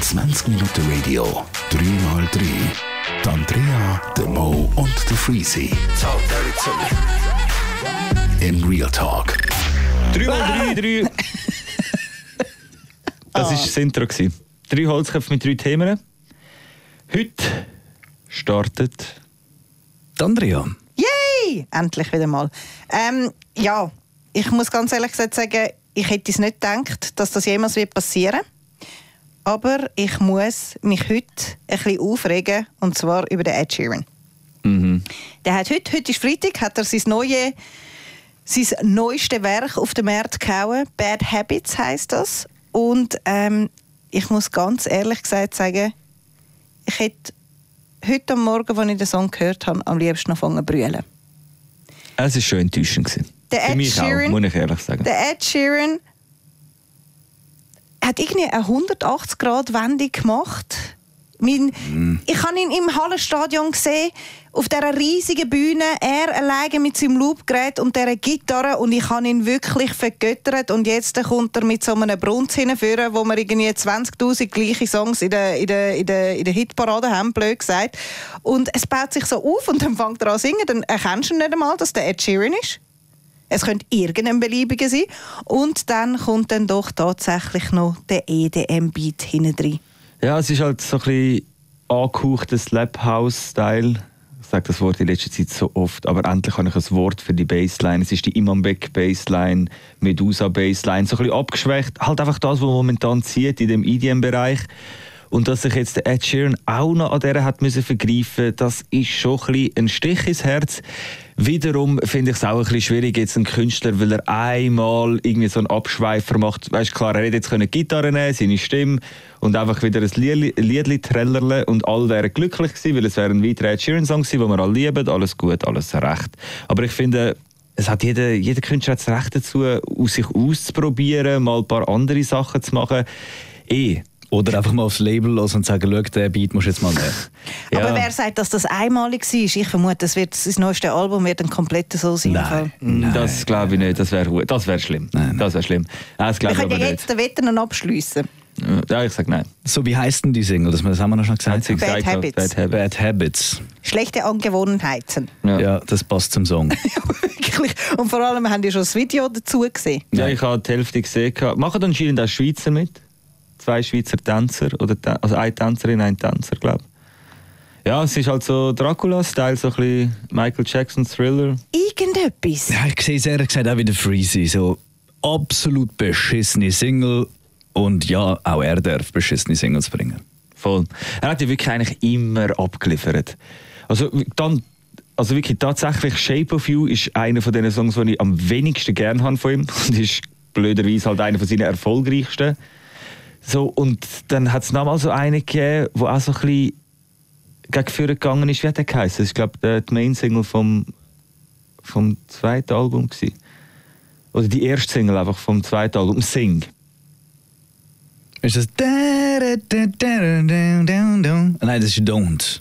20 Minuten Radio, 3x3. Die Andrea, der Mo und der Freezy. In Real Talk. 3 mal 3, 3. Das war das Intro. gewesen. Drei Holzköpfe mit drei Themen. Heute startet. Die Andrea. Yay! Endlich wieder mal. Ähm, ja, ich muss ganz ehrlich gesagt sagen, ich hätte es nicht gedacht, dass das jemals wird passieren Aber ich muss mich heute ein bisschen aufregen, und zwar über den Ed Sheeran. Der hat heute, heute ist Freitag, hat er sein, neue, sein neueste Werk auf den Markt gehauen. Bad Habits heißt das. Und ähm, ich muss ganz ehrlich gesagt sagen, ich hätte heute am Morgen, als ich den Song gehört habe, am liebsten angefangen zu brüllen. Es war schon enttäuschend. gewesen. Der Für Ed mich Sheeran- auch, muss ich ehrlich sagen. Der Ed Sheeran hat irgendwie eine 180-Grad-Wendung gemacht. Mein, Ich habe ihn im Hallenstadion gesehen, auf dieser riesigen Bühne, er alleine mit seinem Loopgerät und dieser Gitarre und ich habe ihn wirklich vergöttert und jetzt kommt er mit so einem Brunz hinführen, wo wir irgendwie 20'000 gleiche Songs in der, in der, in der, in der Hitparade haben, blöd gesagt. Und es baut sich so auf und dann fängt er an zu singen, dann erkennst du nicht einmal, dass der Ed Sheeran ist. Es könnte irgendein beliebiger sein. Und dann kommt dann doch tatsächlich noch der EDM-Beat hinten drin. Ja, es ist halt so ein bisschen angehauchter Slap-House-Style. Ich sage das Wort in letzter Zeit so oft, aber endlich habe ich ein Wort für die Bassline. Es ist die Imam Beck Bassline, Medusa Bassline, so ein bisschen abgeschwächt. Halt einfach das, was momentan zieht in dem EDM-Bereich. Und dass sich jetzt der Ed Sheeran auch noch an der hat müssen vergreifen, das ist schon ein, bisschen ein Stich ins Herz. Wiederum finde ich es auch ein bisschen schwierig, jetzt einen Künstler, weil er einmal irgendwie so einen Abschweifer macht. Weißt klar, er hätte jetzt können Gitarre nehmen, seine Stimme und einfach wieder ein Liedli trällerle und alle wären glücklich gewesen, weil es wäre ein weiterer Ed Sheeran Song gewesen, den wir alle lieben, alles gut, alles recht. Aber ich finde, es hat jeder, jeder Künstler hat das Recht dazu, aus sich auszuprobieren, mal ein paar andere Sachen zu machen. Eh. Oder einfach mal aufs Label los und sagen, schau, den Beat musst du jetzt mal nehmen. Ja. Aber wer sagt, dass das einmalig war? Ich vermute, das, wird, das neueste Album wird ein kompletter so sein. Nein. Mm, Das glaube ich nicht, das wäre das wär schlimm. Nein, Das wäre schlimm. Nein, das Wir können ja jetzt den Wetten abschliessen. Ja, ich sage nein. So, wie heisst denn die Single? Das, haben wir noch schon gesagt. Bad gesagt, Habits. Bad Habits. Bad Habits. Schlechte Angewohnheiten. Ja. Ja, das passt zum Song. Wirklich. Und vor allem haben die schon das Video dazu gesehen. Ja, ich habe die Hälfte gesehen. Machen anscheinend auch Schweizer mit. Zwei Schweizer Tänzer. Oder Tän- also eine Tänzerin, ein Tänzer, glaube ich. Ja, es ist halt so Dracula-Style, so ein bisschen Michael Jackson-Thriller. Irgendetwas. Ja, ich sehe es ehrlich gesagt auch wieder Freezy. So absolut beschissene Single. Und ja, auch er darf beschissene Singles bringen. Voll. Er hat ja wirklich eigentlich immer abgeliefert. Also dann, also wirklich tatsächlich Shape of You ist einer von den Songs, die ich am wenigsten gern habe von ihm. Und ist blöderweise halt einer von seinen erfolgreichsten. So, und dann hat es nochmal so einen gegeben, der auch so ein bisschen gegen vorne gegangen ist. Wie hat der geheißen? Das ist, glaube ich, die Main-Single vom, vom zweiten Album. Gewesen. Oder die erste Single einfach vom zweiten Album, Sing. Ist das. Nein, das ist Don't.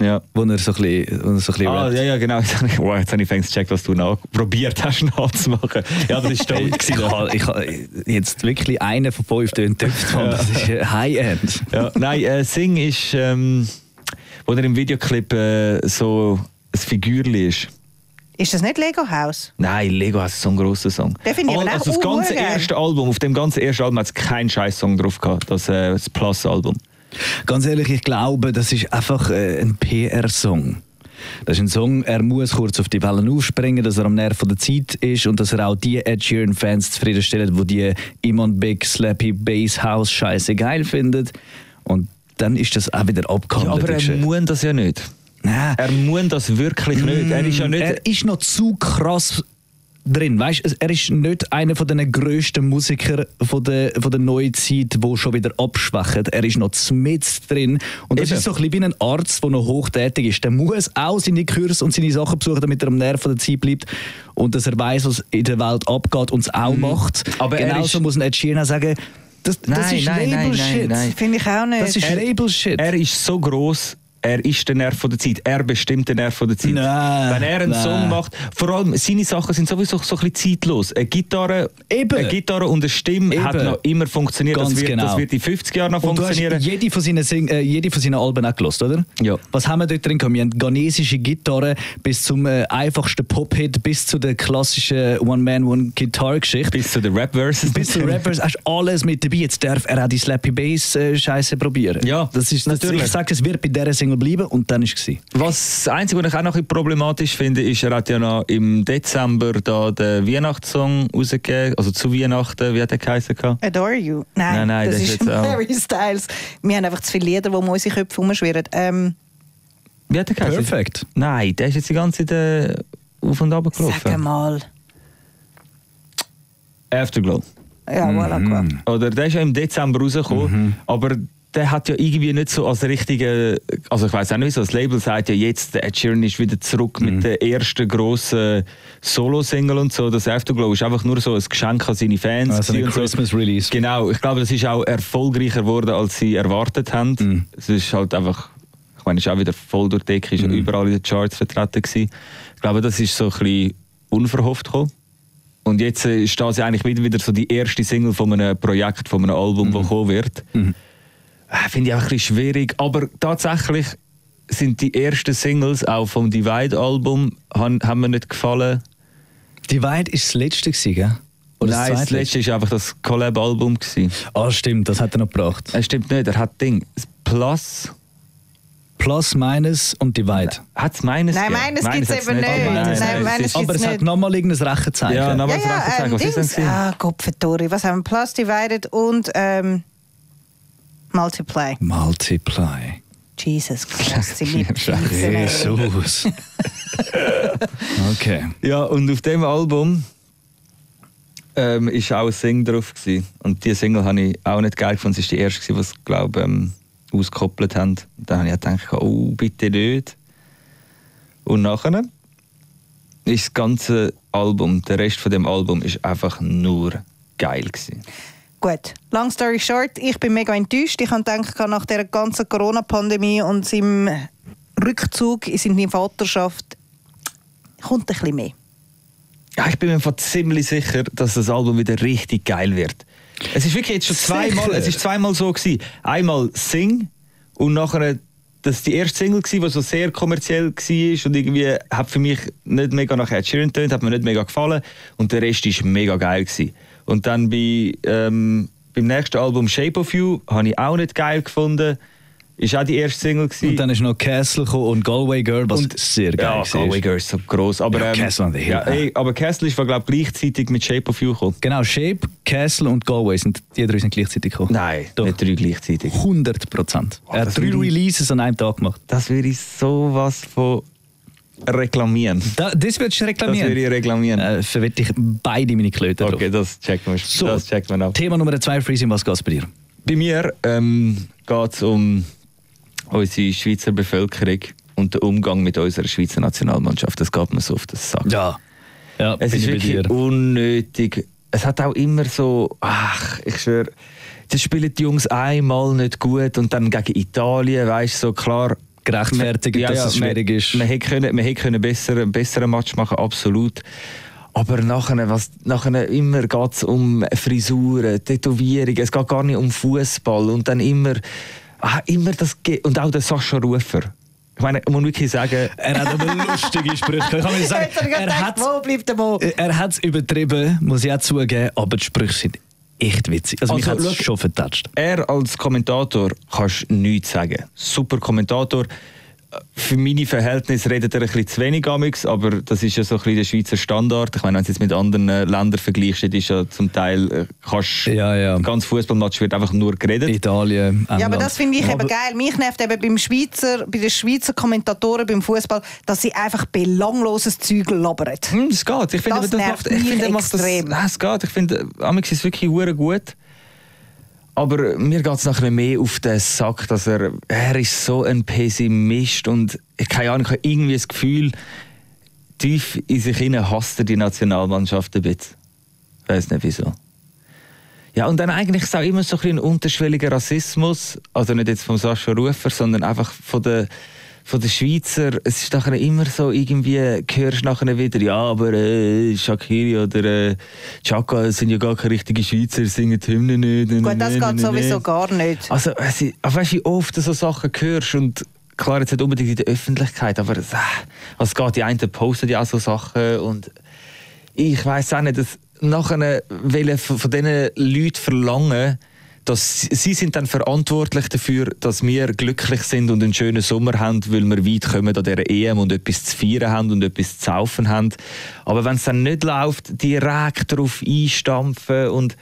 Ja. Wo er so ein bisschen. Wo er so ein bisschen Ah, rappt. ja, ja, genau. Jetzt habe ich, wow, jetzt habe ich fängst gecheckt, was du nach probiert hast nachzumachen. Ja, das ist toll. ich, habe- ich habe jetzt wirklich einen von fünf Tönen getöpft. Ja. Das ist äh, High-End. ja, nein, äh, Sing ist, ähm, wo er im Videoclip äh, so ein Figürli ist. Ist das nicht Lego House? Nein, Lego hat so einen grossen Song. Den finde ich also auch das ganze erste Album, auf dem ganzen ersten Album hat es keinen scheiß Song drauf gehabt, das, äh, das Plus-Album. Ganz ehrlich, ich glaube, das ist einfach äh, ein PR-Song. Das ist ein Song, er muss kurz auf die Wellen aufspringen, dass er am Nerv der Zeit ist und dass er auch die Ed Sheeran-Fans zufriedenstellt, die die Iman Big Slappy Bass House Scheiße geil finden. Und dann ist das auch wieder Ja, abgehandelt. aber die er muss das ja nicht. Nein. Er muss das wirklich nicht. Er ist ja nicht... Er ist noch zu krass drin. Weißt, es- er ist nicht einer von den grössten Musiker von der, von der neuen Zeit, wo schon wieder abschwächen. Er ist noch mit drin. Und das Eben. ist so ein bisschen wie ein Arzt, der noch hochtätig ist. Der muss auch seine Kurse und seine Sachen besuchen, damit er am Nerv der Zeit bleibt. Und dass er weiß, was in der Welt abgeht und es auch macht. Mhm. Aber er Genauso ist- muss ein Ed Sheeran auch sagen, das, das Nein, ist nein, Label-Shit. nein, nein. Finde ich auch nicht. Das ist Er- Label-Shit. Er ist so groß er ist der Nerv von der Zeit. Er bestimmt den Nerv von der Zeit. Nein, Wenn er einen nein. Song macht, vor allem seine Sachen sind sowieso so ein bisschen zeitlos. Eine Gitarre, Eben. eine Gitarre und eine Stimme Eben. hat noch immer funktioniert. Ganz das, wird, genau. das wird in 50 Jahren noch Und du funktionieren. hast jede von seinen, Sing äh, jede von seinen Alben auch gelost, oder? Ja. Was haben wir dort drin gehabt? Wir haben ghanesische Gitarre bis zum äh, einfachsten Pop-Hit, bis zu der klassischen One-Man-One-Guitar-Geschichte. bis zu den Rap-Verses. Bis zu Rappers hast du alles mit dabei. Jetzt darf er auch die Slappy Bass äh, probieren. Ja, das ist das, natürlich. Ich sage, es wird bei dieser Single bleiben und dann ist es. Was das Einzige, was ich auch noch ein problematisch finde, ist, er hat ja noch im Dezember da den Weihnachtssong rausgegeben, also zu Weihnachten, wie hat der geheißen? Adore You. Nein, Nein, nein, das, das ist ist jetzt Harry Styles. Wir haben einfach zu viele Lieder, die um unsere Köpfe rumschwirren. Ähm, Wie hat der geheißen? Perfekt. Nein, der ist jetzt die ganze Zeit äh, auf und ab sag gelaufen. mal. Afterglow. Ja, voilà, gut. Oder der ist ja im Dezember rausgekommen, aber der hat ja irgendwie nicht so als richtige, also ich weiß auch nicht, so das Label sagt ja jetzt, der Ed Sheeran ist wieder zurück mit der ersten grossen Solo-Single und so. Das Afterglow ist einfach nur so ein Geschenk an seine Fans. Also ein so. Christmas-Release. Genau, ich glaube, das ist auch erfolgreicher geworden, als sie erwartet haben. Mhm. Es ist halt einfach, ich meine, es ist auch wieder voll durch die Decke, ist Mhm. überall in den Charts vertreten gewesen. Ich glaube, das ist so ein bisschen unverhofft gekommen. Und jetzt ist das ja eigentlich wieder, wieder so die erste Single von einem Projekt, von einem Album, Mhm. das kommen wird. Äh, Finde ich auch ein bisschen schwierig. Aber tatsächlich sind die ersten Singles auch vom Divide-Album haben, haben mir nicht gefallen. Divide ist das letzte, gell? Oder Nein, das zweitletzte? letzte war einfach das Collab-Album. Ah, stimmt, das hat er noch gebracht. Es stimmt nicht, er hat Ding. Das Plus. Plus, Minus und Divide. Hat es meines Nein, gegeben? meines gibt's hat's eben nicht. Oh, Nein, es meines ist- gibt's Aber es hat nicht. nochmal irgendein Rechenzeichen. Ja, nochmal Ja, das ja, Rechenzeichen. ähm, Was ist denn? Ah, Kopfetori. Was haben wir? Plus Divided und ähm, Multiply. Multiply. Jesus Christ, Jesus. okay. Ja, und auf dem Album ähm, ist auch ein Sing drauf. Gewesen. Und diese Single habe ich auch nicht geil gefunden. Es war die erste, die es, glaube ähm, ausgekoppelt haben. Und dann habe ich gedacht, oh, bitte nicht. Und nachher ist das ganze Album, der Rest von dem Album, ist einfach nur geil gewesen. Gut, long story short, ich bin mega enttäuscht. Ich habe gedacht, nach der ganzen Corona-Pandemie und seinem Rückzug in seine Vaterschaft kommt ein bisschen mehr. Ja, ich bin mir ziemlich sicher, dass das Album wieder richtig geil wird. Es ist wirklich jetzt schon zweimal, Sicher? es ist zweimal so gewesen. Einmal Sing und nachher das die erste Single gsi, die so sehr kommerziell war und irgendwie hat für mich nicht mega nach Ed Sheeran getönt, hat mir nicht mega gefallen und der Rest ist mega geil gsi. Und dann bei, ähm, beim nächsten Album Shape of You habe ich auch nicht geil gefunden. Ist auch die erste Single gsi. Und dann ist noch Castle und Galway Girl, was Und- sehr geil ja. Galway Girl ist so gross. Aber, Ja, ähm, Castle on the Hill, ja, ey, aber Castle ist, glaube ich, gleichzeitig mit Shape of You gekommen. Genau, Shape, Castle und Galway sind die drei sind gleichzeitig gekommen. Nein, Doch. nicht drei gleichzeitig. 100 Prozent. Oh, er hat drei Releases an einem Tag gemacht. Das würde ich sowas von reklamieren. Da, das würdest du Das reklamieren? würde ich reklamieren. Äh, verwette ich beide meine Klöten drauf. Okay, das checken wir. So, Das checkt man ab. Thema Nummer zwei, Freezing, was geht's bei dir? Bei mir ähm, geht es um unsere Schweizer Bevölkerung und den Umgang mit unserer Schweizer Nationalmannschaft. Das geht mir so auf den Sack. Ja. Ja, Es ist wirklich unnötig. Es hat auch immer so, ach, ich schwöre, das spielen die Jungs einmal nicht gut und dann gegen Italien, weißt du, so klar. Gerechtfertigt, Ja, dass ja, es schwierig man, ist. Man hätte können, man hätte können besser, einen besseren Match machen, absolut. Aber nachher, was, nachher immer geht es um Frisuren, Tätowierungen, es geht gar nicht um Fußball und dann immer, ah, immer das, Ge- und auch der Sascha Rufer. Ich meine, man muss wirklich sagen, Er hat aber lustige Sprüche. Ich kann mir sagen, ich er hat er hat es übertrieben, muss ich auch zugeben, aber die Sprüche sind echt witzig. Also, mich Also, hat es schon vertatscht. Er als Kommentator kannst nichts sagen. Super Kommentator. Für meine Verhältnisse redet er ein bisschen zu wenig amix, aber das ist ja so ein bisschen der Schweizer Standard. Ich meine, wenn du es jetzt mit anderen äh, Ländern vergleichst, ist ja zum Teil äh, kannst Ja, ja. ein ganz Fußballmatch wird einfach nur geredet. Italien, England. Ja, aber das finde ich Aber- eben geil. Mich nervt eben beim Schweizer, bei den Schweizer Kommentatoren beim Fußball, dass sie einfach belangloses Zeug labern. Hm, es geht. Ich finde, Das das, nervt macht, ich mich finde, er macht das, extrem. Nein, es geht. Ich finde, amix ist wirklich hure gut. Aber mir geht es nachher mehr auf den Sack, dass er, er ist so ein Pessimist und ich keine Ahnung, ich habe irgendwie das Gefühl, tief in sich hinein hasst er die Nationalmannschaft ein bisschen. Ich weiß nicht wieso. Ja, und dann eigentlich ist es auch immer so ein, ein unterschwelliger Rassismus, also nicht jetzt vom Sascha Rufer, sondern einfach von der von den Schweizer, es ist nachher immer so, irgendwie hörst du nachher wieder, ja, aber äh, Shakiri oder äh, Chaka sind ja gar keine richtigen Schweizer, singen die Hymne nicht. Gut, das geht sowieso gar nicht. Also, weißt du, weißt, wie oft du so Sachen hörst und klar, jetzt nicht unbedingt in der Öffentlichkeit, aber äh, also es geht, die einen posten ja auch so Sachen und ich weiß auch nicht, dass nachher wollen von, von diesen Leuten verlangen, dass sie sind dann verantwortlich dafür, dass wir glücklich sind und einen schönen Sommer haben, weil wir weit kommen an dieser EM und etwas zu feiern haben und etwas zu saufen haben. Aber wenn es dann nicht läuft, direkt darauf einstampfen und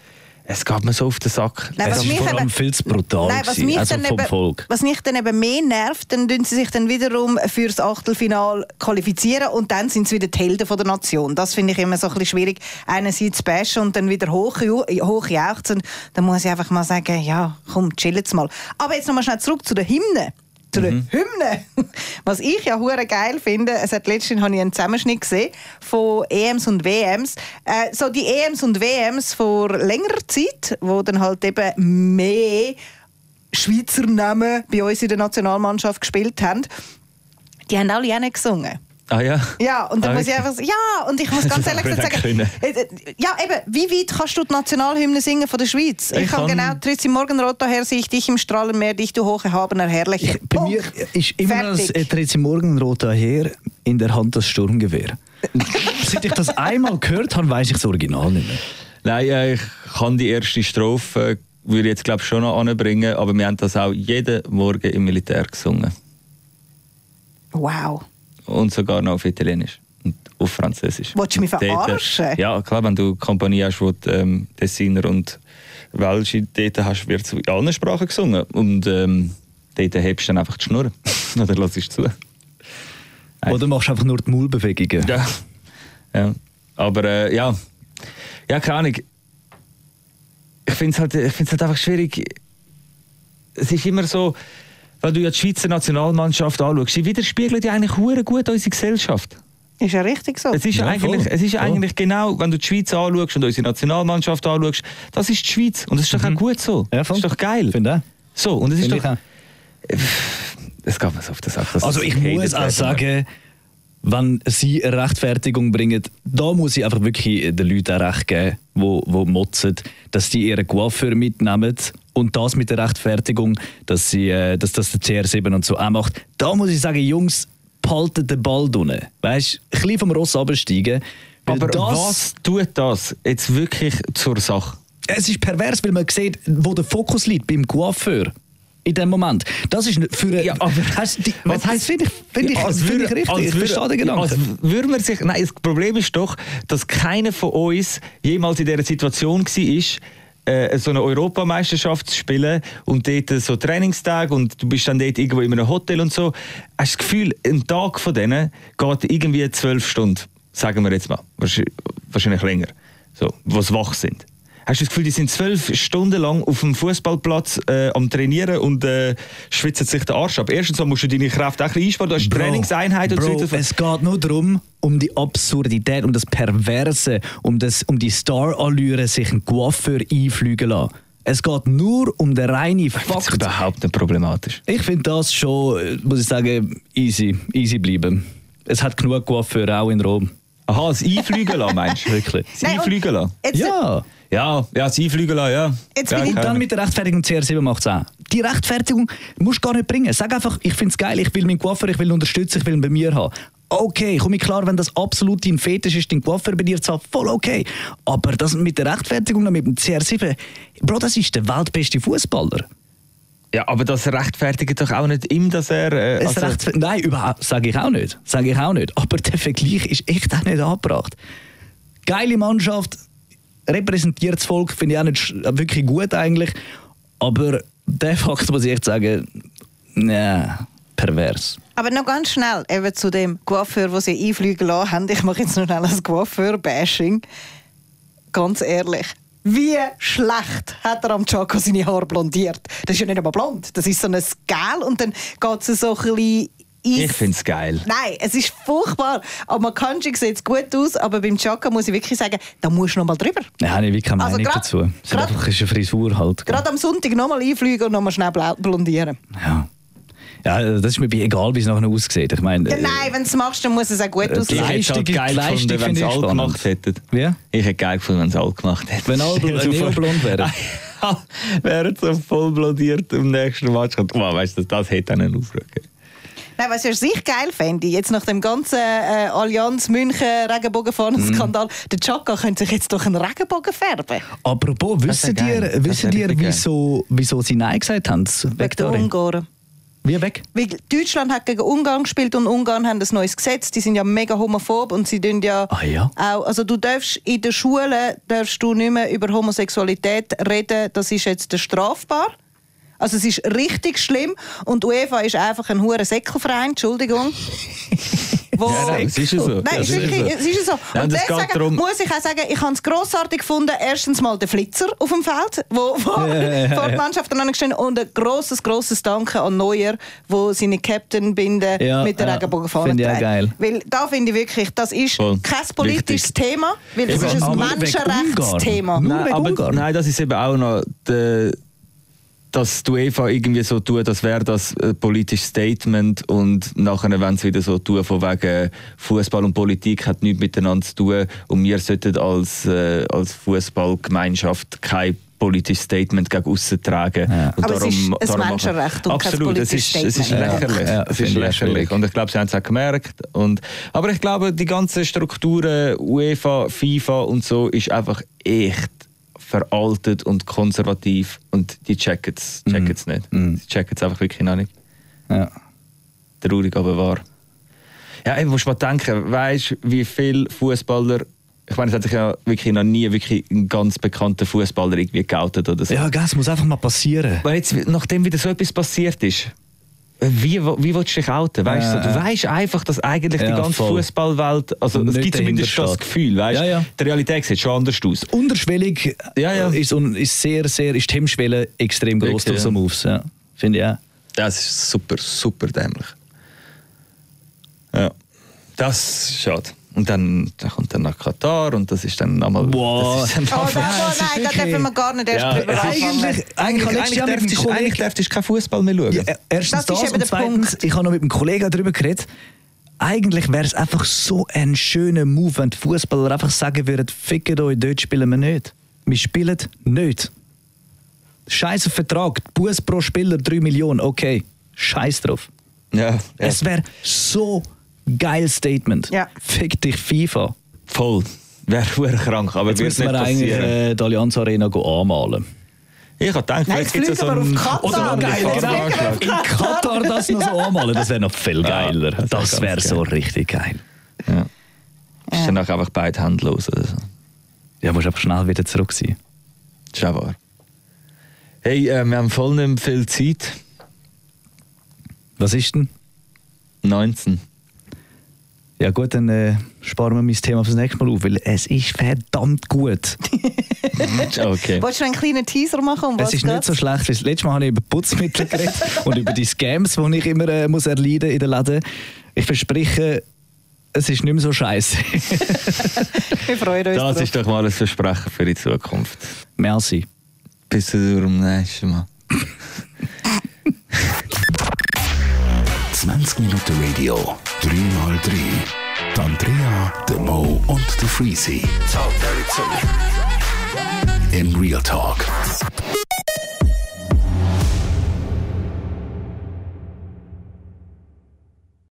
es geht mir so auf den Sack. Nein, es ist vor allem viel zu brutal nein, was mich, also vom eben, Volk. was mich dann eben mehr nervt, dann tun sie sich dann wiederum fürs Achtelfinal qualifizieren und dann sind sie wieder die Helden von der Nation. Das finde ich immer so ein bisschen schwierig. Einerseits bashen und dann wieder hoch, hochjauchzen. Dann muss ich einfach mal sagen, ja, komm, chill jetzt mal. Aber jetzt nochmal schnell zurück zu der Hymne zu der mhm. Hymne. Was ich ja hure geil finde, es hat letztens habe ich einen Zusammenschnitt gesehen von EMs und WMs. Äh, so die EMs und WMs vor längerer Zeit, wo dann halt eben mehr Schweizer Namen bei uns in der Nationalmannschaft gespielt haben, die haben alle auch nicht gesungen. Ah ja? Ja, und dann ah, muss ich einfach sagen, ja, und ich muss ganz ehrlich sagen, äh, äh, ja eben, wie weit kannst du die Nationalhymne singen von der Schweiz? Ich, ich kann genau, tritt im Morgenrot daher, sehe ich dich im Strahlenmeer, dich du hohe Habener, herrliche. bei mir ist immer Fertig. das tritt im Morgenrot daher in der Hand das Sturmgewehr. Seit ich das einmal gehört habe, weiß ich das Original nicht mehr. Nein, ich kann die erste Strophe würde ich jetzt glaube schon noch anbringen, aber wir haben das auch jeden Morgen im Militär gesungen. Wow und sogar noch auf Italienisch und auf Französisch. Wolltest du mich verarschen? ja, klar, wenn du Kompanie hast, wo du ähm, Designer und Welche dort hast, wird in allen Sprachen gesungen. Und ähm, dort hebst du dann einfach die Schnur. Oder lässt du zu. Oder machst du einfach nur die Maulbewegungen. Ja. ja. Aber äh, ja. Ja, keine Ahnung. Ich finde es halt, halt einfach schwierig. Es ist immer so, wenn du ja die Schweizer Nationalmannschaft anschaust, sie widerspiegelt ja eigentlich gut unsere Gesellschaft. Ist ja richtig so. Es ist, ja, eigentlich, es ist ja eigentlich genau, wenn du die Schweiz anschaust und unsere Nationalmannschaft anschaust, das ist die Schweiz. Und das ist doch mhm. auch gut so. Ja, das ist doch geil. Finde So, und es ist Find doch... Es geht mir so auf den Sack. Also ich muss auch sagen, wenn sie eine Rechtfertigung bringen, da muss ich einfach wirklich den Leuten auch recht geben, die, die motzen, dass die ihren Coiffeur mitnehmen und das mit der Rechtfertigung, dass, sie, äh, dass das der CR7 und so auch macht. Da muss ich sagen, Jungs, behalten den Ball drinnen. Weißt du, ein bisschen vom Ross absteigen. Aber das, was tut das jetzt wirklich zur Sache? Es ist pervers, weil man sieht, wo der Fokus liegt, beim Coiffeur in dem Moment. Das ist für eine, ja, aber die, was heißt finde ich, find ich, als find ich richtig. Als ich verstehe den Gedanken. Würde man sich, nein, das Problem ist doch, dass keiner von uns jemals in dieser Situation war, äh, so eine Europameisterschaft zu spielen und dort so Trainingstag und du bist dann dort irgendwo in einem Hotel und so. Hast das Gefühl, ein Tag von denen geht irgendwie zwölf Stunden, sagen wir jetzt mal, wahrscheinlich länger, so, was wach sind. Hast du das Gefühl, die sind zwölf Stunden lang auf dem Fußballplatz äh, am Trainieren und äh, schwitzen sich den Arsch ab? Erstens musst du deine Kräfte auch ein bisschen einsparen, du hast Bro, Trainingseinheit und Bro, so weiter. Es geht nur darum, um die Absurdität, um das Perverse, um, das, um die Star-Allüre, sich einen Coiffeur einfliegen lassen. Es geht nur um den reinen Fakt. Das ist überhaupt nicht problematisch. Ich finde das schon, äh, muss ich sagen, easy, easy bleiben. Es hat genug Coiffeur auch in Rom. Aha, das Einfliegen lassen meinst du wirklich? Das Einfliegen lassen? Ja. Ja, ja, das Einfliegen lassen, ja. Jetzt bin ich dann mit der Rechtfertigung CR7 macht es auch. Die Rechtfertigung musst du gar nicht bringen. Sag einfach, ich finde es geil, ich will meinen Coiffeur, ich will ihn unterstützen, ich will ihn bei mir haben. Okay, komme ich klar, wenn das absolut dein Fetisch ist, den Coiffeur bei dir zu haben, voll okay. Aber das mit der Rechtfertigung, mit dem CR7, Bro, das ist der weltbeste Fußballer. Ja, aber das rechtfertigt doch auch nicht ihm, dass er. Äh, also Nein, überhaupt, sage ich auch nicht. Sage ich auch nicht. Aber der Vergleich ist echt auch nicht angebracht. Geile Mannschaft, repräsentiert das Volk, finde ich auch nicht wirklich gut eigentlich. Aber der Fakt muss ich echt sagen, ja, pervers. Aber noch ganz schnell eben zu dem Coiffeur, den sie einfliegen lassen haben. Ich mache jetzt noch schnell ein Coiffeur-Bashing. Ganz ehrlich. Wie schlecht hat er am Chaco seine Haare blondiert? Das ist ja nicht einmal blond. Das ist so ein Gel und dann geht es so ein bisschen ist... Ich finde es geil. Nein, es ist furchtbar. Aber Kanji sieht gut aus, aber beim Chaka muss ich wirklich sagen, da musst du noch mal drüber. Ja, habe ich wirklich keine Also Meinung grad- dazu. Es ist grad- einfach ist eine Frisur halt. Gerade am Sonntag noch mal einfliegen und noch mal schnell blau- blondieren. Ja. ja, das ist mir egal, wie es nachher aussieht. Ich meine, Ja, äh, Nein, wenn du es machst, dann muss es auch gut die aussehen. Ich hätte halt geil Leistung gefunden, wenn sie ich spannend. gemacht hätten. Wie? Ich hätte geil gefunden, wenn sie alle gemacht hätten. Wenn alle bl- Stell dir vor- neoblond wären. wären so voll blondiert im nächsten Match. Wow, weißt du, das hätte einen Aufruhr gegeben. Nein, was ich sich geil fände, jetzt nach dem ganzen äh, Allianz München Regenbogenfahnen-Skandal, der Chaka könnte sich jetzt durch einen Regenbogen färben. Apropos, wissen ihr, Das wissen ihr wieso, wieso sie Nein gesagt haben? Wegen Weg der. Ungarn. Wie weg? Weil Deutschland hat gegen Ungarn gespielt und Ungarn haben ein neues Gesetz. Die sind ja mega homophob und sie tun ja, Ah, ja? auch. Also du darfst in der Schule darfst du nicht mehr über Homosexualität reden. Das ist jetzt strafbar. Also es ist richtig schlimm und UEFA ist einfach ein hure Säckelverein. Entschuldigung. Wo Ja, nein, es ist ja so. Nein, Ja, es es ist, ist wirklich, so. es ist so. Nein, Und das deswegen muss ich auch sagen, ich habe es grossartig gefunden. Erstens mal der Flitzer auf dem Feld, wo, wo vor die Mannschaft dann gestanden und ein grosses, grosses Danke an Neuer, wo seine Captain-Binde Ja, mit der ja, Regenbogenfahne finde ich auch trägt. geil. Weil da finde ich wirklich, das ist Voll. kein politisches Wichtig. Thema, weil Eben, ist ein Menschenrechtsthema. Nein, aber, nein, das ist eben auch noch, der, dass die UEFA irgendwie so tut, als wäre das ein politisches Statement und nachher wenn sie wieder so tun, von wegen Fußball und Politik hat nichts miteinander zu tun und wir sollten als, äh, als Fußballgemeinschaft kein politisches Statement gegen aussen tragen. Ja. Und Aber es ist ein Menschenrecht und kein Absolut, es politisches ist, es ist Statement. lächerlich. Ja, es ist lächerlich. Und ich glaube, sie haben es auch gemerkt. Und, aber ich glaube, die ganzen Strukturen, UEFA, FIFA und so, ist einfach echt veraltet und konservativ und die checken es checken's nicht. Mhm. Die checken es einfach wirklich noch nicht. Ja. Traurig, aber wahr. Ja, ich muss mal denken, weißt du, wie viele Fußballer, ich meine, es hat sich ja wirklich noch nie wirklich ein ganz bekannter Fußballer irgendwie geoutet oder so. ja, das muss einfach mal passieren. Weil jetzt, nachdem wieder so etwas passiert ist, wie, wie willst du dich outen? Weißt du, Äh, du weißt einfach, dass eigentlich ja, die ganze. Fußballwelt, also es gibt zumindest das. Gefühl, weißt Ja, ja. Die Realität sieht schon anders aus. Unterschwellig Ja, ja. Ist, un- ist sehr, sehr, ist die Hemmschwelle extrem groß durch so. Moves. Ja. Finde ich auch. Das ist super, super dämlich. Ja, das ist schade. Und dann, dann kommt dann nach Katar und das ist dann nochmal. Wow. Das ist dann Oh, nochmal- es ist nein, da dürfen wir gar nicht erst Ja, drüber. Eigentlich, Eigentlich, eigentlich, dürftest, Kollegen- eigentlich dürftest du keinen Fußball mehr schauen. Ja, erstens Das das, ist eben und der zweitens, Punkt. ich habe noch mit einem Kollegen darüber geredet. Eigentlich wäre es einfach so ein schöner Move, wenn die Fußballer einfach sagen würden, fickt euch, dort spielen wir nicht. Wir spielen nicht. Scheiße Vertrag, Bus pro Spieler 3 Millionen, okay. Scheiß drauf. Ja, ja. Es wäre so geil Statement. Ja. Fick dich FIFA. voll. Wäre krank, aber Jetzt müssen wir eigentlich äh, die Allianz Arena go anmalen. Ich habe gedacht, Nein, vielleicht jetzt gibt es so einen... auf Katar. Oder Geil, wir In Katar das noch so anmalen, das wäre noch viel Ja, geiler. das wär das ganz wäre so richtig geil. Ja. Ist danach einfach beide Hände los oder so. Ja, musst einfach schnell wieder zurück sein. Das ist auch wahr. Hey, äh, wir haben voll nicht viel Zeit. Was ist denn? 19. Ja gut, dann äh, sparen wir mein Thema fürs nächste Mal auf, weil es ist verdammt gut. Okay. Wolltest du einen kleinen Teaser machen? Um es ist nicht geht's? so schlecht, weil das letzte Mal habe ich über Putzmittel geredet und über die Scams, die ich immer äh, muss erleiden in den Läden. Ich verspreche, es ist nicht mehr so scheiße. Wir freuen uns Das drauf. ist doch mal ein Versprechen für die Zukunft. Merci. Bis zum nächsten Mal. 20 Minuten Radio, 3x3. Die Andrea, der Mo und der Freezy. In Real Talk.